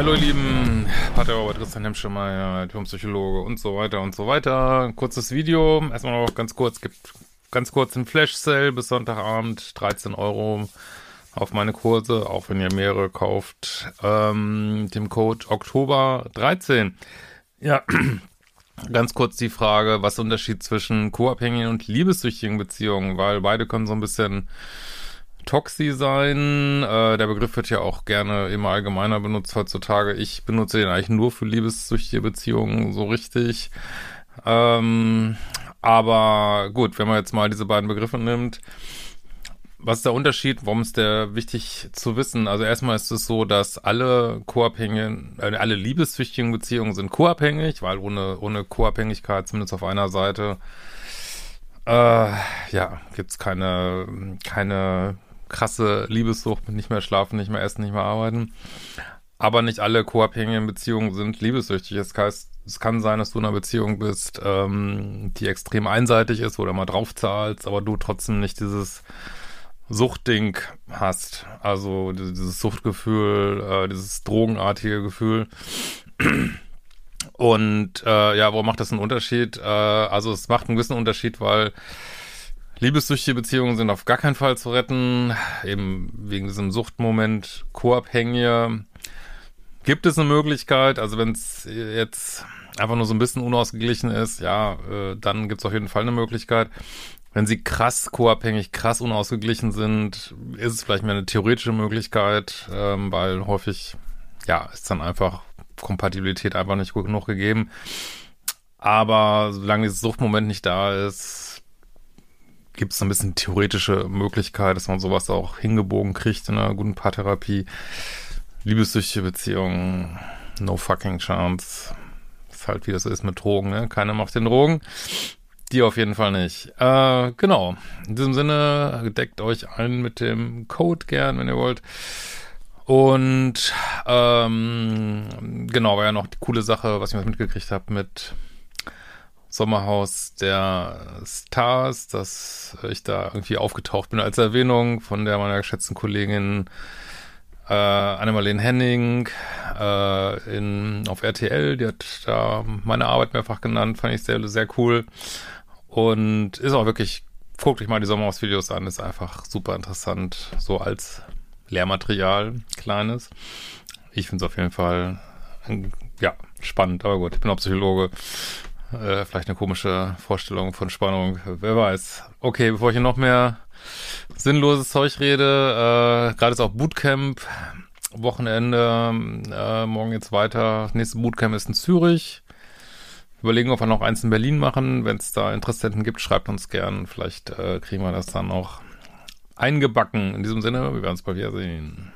hallo ihr Lieben, Pater Christian Hemschemeyer, Diplompsychologe und so weiter und so weiter. Kurzes Video, erstmal noch ganz kurz, gibt ganz kurz einen Flash-Sale bis Sonntagabend, 13 Euro auf meine Kurse, auch wenn ihr mehrere kauft, ähm, dem Code Oktober 13. Ja, ganz kurz die Frage, was ist der Unterschied zwischen co-abhängigen und liebessüchtigen Beziehungen, weil beide können so ein bisschen Toxi sein. Äh, der Begriff wird ja auch gerne immer allgemeiner benutzt heutzutage. Ich benutze den eigentlich nur für liebessüchtige Beziehungen so richtig. Ähm, aber gut, wenn man jetzt mal diese beiden Begriffe nimmt, was ist der Unterschied? Warum ist der wichtig zu wissen? Also erstmal ist es so, dass alle co-abhängigen, äh, alle liebessüchtigen Beziehungen sind co-abhängig, weil ohne, ohne Co-Abhängigkeit, zumindest auf einer Seite, äh, ja, gibt's keine, keine krasse Liebessucht mit nicht mehr schlafen, nicht mehr essen, nicht mehr arbeiten. Aber nicht alle co-abhängigen Beziehungen sind liebessüchtig. Das heißt, es kann sein, dass du in einer Beziehung bist, ähm, die extrem einseitig ist, wo du mal drauf zahlst, aber du trotzdem nicht dieses Suchtding hast. Also dieses Suchtgefühl, äh, dieses drogenartige Gefühl. Und äh, ja, warum macht das einen Unterschied? Äh, also es macht einen gewissen Unterschied, weil Liebessüchtige Beziehungen sind auf gar keinen Fall zu retten, eben wegen diesem Suchtmoment. Co-Abhängige gibt es eine Möglichkeit, also wenn es jetzt einfach nur so ein bisschen unausgeglichen ist, ja, äh, dann gibt es auf jeden Fall eine Möglichkeit. Wenn sie krass co-abhängig, krass unausgeglichen sind, ist es vielleicht mehr eine theoretische Möglichkeit, ähm, weil häufig, ja, ist dann einfach Kompatibilität einfach nicht gut genug gegeben. Aber solange dieses Suchtmoment nicht da ist, gibt es ein bisschen theoretische Möglichkeit, dass man sowas auch hingebogen kriegt in einer guten Paartherapie. Liebessüchtige Beziehungen, no fucking chance. Ist halt wie das ist mit Drogen, ne? Keiner macht den Drogen. Die auf jeden Fall nicht. Äh, genau. In diesem Sinne, deckt euch ein mit dem Code gern, wenn ihr wollt. Und ähm, genau, war ja noch die coole Sache, was ich mitgekriegt habe mit Sommerhaus der Stars, dass ich da irgendwie aufgetaucht bin als Erwähnung von der meiner geschätzten Kollegin äh, Annemarlene Henning äh, in, auf RTL. Die hat da meine Arbeit mehrfach genannt, fand ich sehr, sehr cool. Und ist auch wirklich, guckt euch mal die Sommerhaus-Videos an, ist einfach super interessant, so als Lehrmaterial, kleines. Ich finde es auf jeden Fall, ja, spannend, aber gut, ich bin auch Psychologe äh, vielleicht eine komische Vorstellung von Spannung. Wer weiß. Okay, bevor ich hier noch mehr sinnloses Zeug rede, äh, gerade ist auch Bootcamp. Wochenende, äh, morgen geht's weiter. Nächste Bootcamp ist in Zürich. Überlegen, ob wir noch eins in Berlin machen. Wenn es da Interessenten gibt, schreibt uns gern. Vielleicht äh, kriegen wir das dann noch eingebacken. In diesem Sinne, wir werden uns bald wiedersehen.